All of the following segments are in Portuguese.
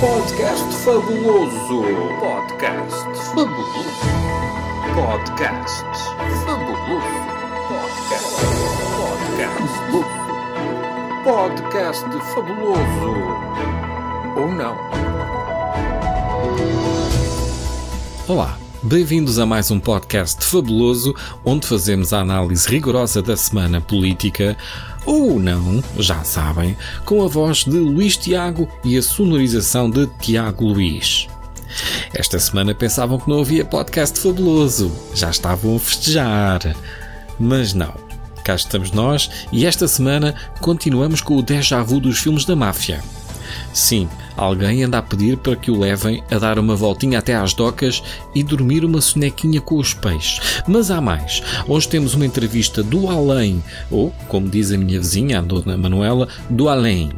Podcast fabuloso. Podcast fabuloso. Podcast fabuloso. Podcast. Podcast. Podcast fabuloso. Ou não? Olá, bem-vindos a mais um podcast fabuloso onde fazemos a análise rigorosa da semana política ou não, já sabem, com a voz de Luís Tiago e a sonorização de Tiago Luís. Esta semana pensavam que não havia podcast fabuloso, já estavam a festejar. Mas não. Cá estamos nós e esta semana continuamos com o déjà vu dos filmes da máfia. Sim, alguém anda a pedir para que o levem a dar uma voltinha até às docas e dormir uma sonequinha com os peixes. Mas há mais. Hoje temos uma entrevista do além, ou, como diz a minha vizinha, a dona Manuela, do além.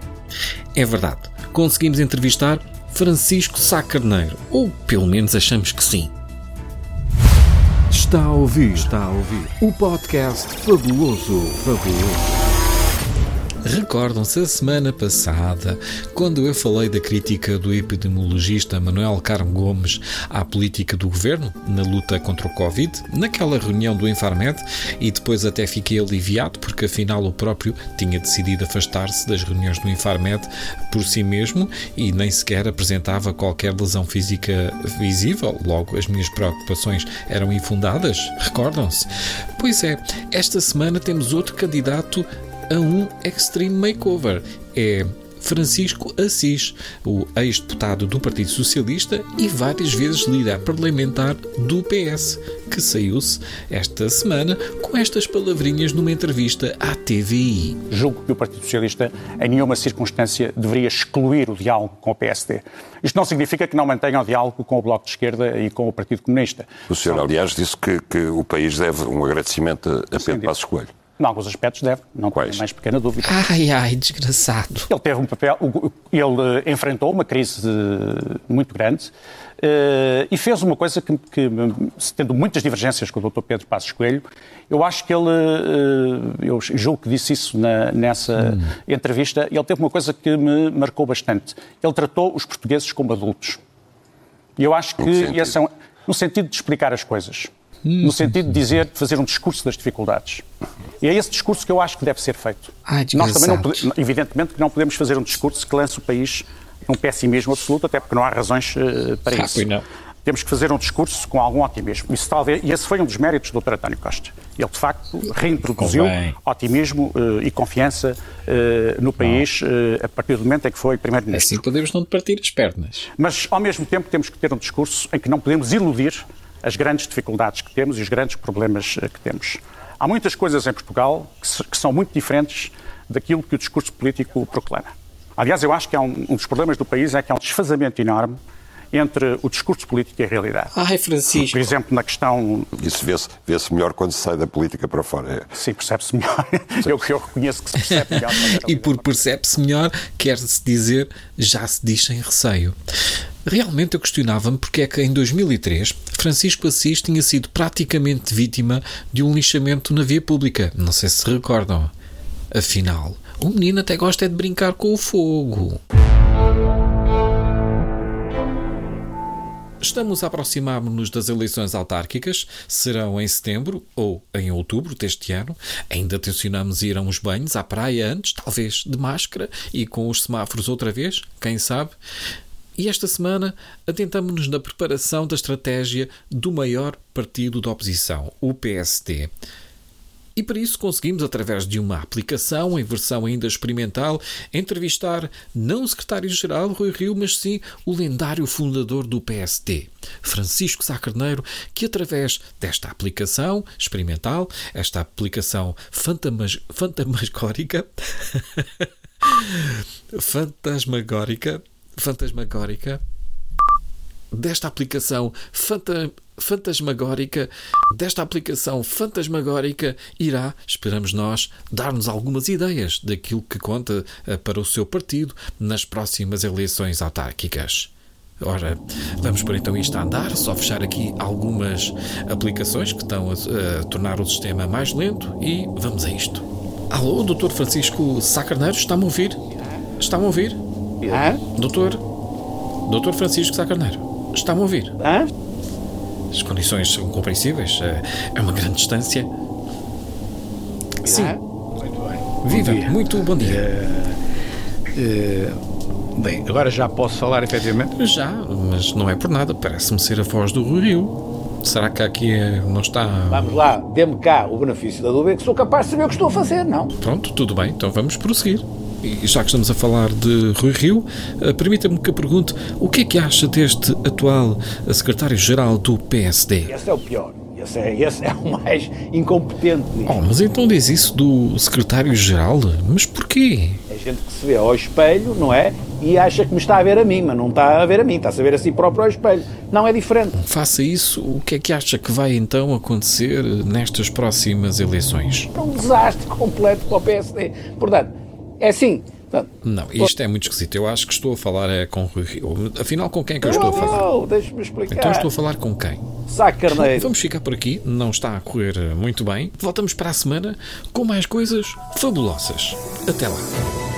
É verdade, conseguimos entrevistar Francisco Sá Carneiro, ou pelo menos achamos que sim. Está a ouvir, está a ouvir o podcast fabuloso, fabuloso. Recordam-se a semana passada, quando eu falei da crítica do epidemiologista Manuel Carmo Gomes à política do governo na luta contra o Covid, naquela reunião do Infarmed, e depois até fiquei aliviado porque afinal o próprio tinha decidido afastar-se das reuniões do Infarmed por si mesmo e nem sequer apresentava qualquer lesão física visível, logo as minhas preocupações eram infundadas. Recordam-se? Pois é, esta semana temos outro candidato a um Extreme Makeover. É Francisco Assis, o ex-deputado do Partido Socialista e várias vezes líder parlamentar do PS, que saiu-se esta semana com estas palavrinhas numa entrevista à TVI. Julgo que o Partido Socialista, em nenhuma circunstância, deveria excluir o diálogo com o PSD. Isto não significa que não mantenha o diálogo com o Bloco de Esquerda e com o Partido Comunista. O senhor, aliás, disse que, que o país deve um agradecimento a Pedro Passos Coelho. Em alguns aspectos deve, não tenho mais pequena dúvida. Ai, ai, desgraçado. Ele teve um papel, ele eh, enfrentou uma crise muito grande eh, e fez uma coisa que, que, tendo muitas divergências com o Dr. Pedro Passos Coelho, eu acho que ele, eh, eu julgo que disse isso na, nessa hum. entrevista, ele teve uma coisa que me marcou bastante. Ele tratou os portugueses como adultos. E eu acho que esse é um, no sentido de explicar as coisas no sentido de dizer, de fazer um discurso das dificuldades. E é esse discurso que eu acho que deve ser feito. Ai, Nós também, não, evidentemente, que não podemos fazer um discurso que lance o país num pessimismo absoluto, até porque não há razões uh, para ah, isso. Não. Temos que fazer um discurso com algum otimismo. Isso, talvez, e esse foi um dos méritos do Dr. António Costa. Ele, de facto, reintroduziu Convém. otimismo uh, e confiança uh, no país a partir do momento em que foi Primeiro-Ministro. Assim podemos não partir as pernas. Mas, ao mesmo tempo, temos que ter um discurso em que não podemos iludir as grandes dificuldades que temos e os grandes problemas eh, que temos. Há muitas coisas em Portugal que, são muito diferentes daquilo que o discurso político proclama. Aliás, eu acho que um, um dos problemas do país é que há um desfazamento enorme entre o discurso político e a realidade. Ai, Francisco. Por exemplo, na questão. Isso vê-se vê melhor quando se sai da política para fora. É. Sim, percebe-se melhor. eu, eu reconheço que se percebe melhor. e por percebe-se melhor, quer-se dizer, já se diz sem receio. Realmente eu questionava-me porque é que em 2003 Francisco Assis tinha sido praticamente vítima de um lixamento na via pública. Não sei se recordam. Afinal, o menino até gosta é de brincar com o fogo. Estamos a aproximar-nos das eleições autárquicas, serão em setembro ou em outubro deste ano. Ainda tencionamos ir a uns banhos à praia antes, talvez de máscara e com os semáforos outra vez, quem sabe. E esta semana atentamos-nos na preparação da estratégia do maior partido da oposição, o PSD. E para isso conseguimos, através de uma aplicação em versão ainda experimental, entrevistar não o secretário-geral Rui Rio, mas sim o lendário fundador do PSD, Francisco Sá Carneiro, que através desta aplicação experimental, esta aplicação fantamas, fantasmagórica, fantasmagórica desta aplicação fanta fantasmagórica, desta aplicação fantasmagórica, irá, esperamos nós, dar-nos algumas ideias daquilo que conta eh, para o seu partido nas próximas eleições autárquicas. Ora, vamos por então isto a andar, só fechar aqui algumas aplicações que estão a, a tornar o sistema mais lento e vamos a isto. Alô, doutor Francisco Sacarneiro, está-me a ouvir? Está-me a ouvir? É? Doutor? Dr. Francisco Sá Carneiro, está-me a ouvir? Hã? As condições são compreensíveis? É- É uma grande distância? Sim. Hã? Muito bem. Viva, dia. muito bom dia. Eh, bem, agora já posso falar efetivamente? Já, mas não é por nada, parece-me ser a voz do Rui Rio. Será que aqui não está... Vamos lá, dê-me cá o benefício da dúvida que sou capaz de saber o que estou a fazer, não? Pronto, tudo bem, então vamos prosseguir. E já que estamos a falar de Rui Rio, eh, permita-me que eu pergunte o que é que acha deste atual eh, secretário-geral do PSD? Esse é o pior. Esse é, esse é o mais incompetente. Oh, mas então diz isso do secretário-geral? Mas porquê? É gente que se vê ao espelho, não é? E acha que me está a ver a mim, mas não está a ver a mim, está a ver a si próprio ao espelho. Não é diferente. Faça isso, o que é que acha que vai então acontecer nestas próximas eleições? É um desastre completo para o PSD. Portanto, é assim. Portanto, Não, isto é muito esquisito. Eu acho que estou a falar é com Rui Rio. Afinal, com quem é que eu estou a falar? não, deixa-me explicar. Então estou a falar com quem? Sá Carneiro. Vamos ficar por aqui, não está a correr muito bem. Voltamos para a semana com mais coisas fabulosas. Até lá.